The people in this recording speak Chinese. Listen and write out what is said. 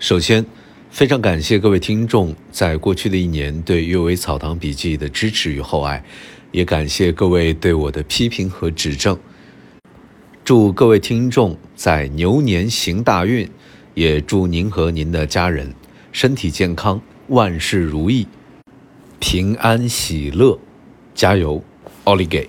首先非常感谢各位听众在过去的一年对阅微草堂笔记的支持与厚爱也感谢各位对我的批评和指正。祝各位听众在牛年行大运也祝您和您的家人身体健康万事如意平安喜乐加油奥利给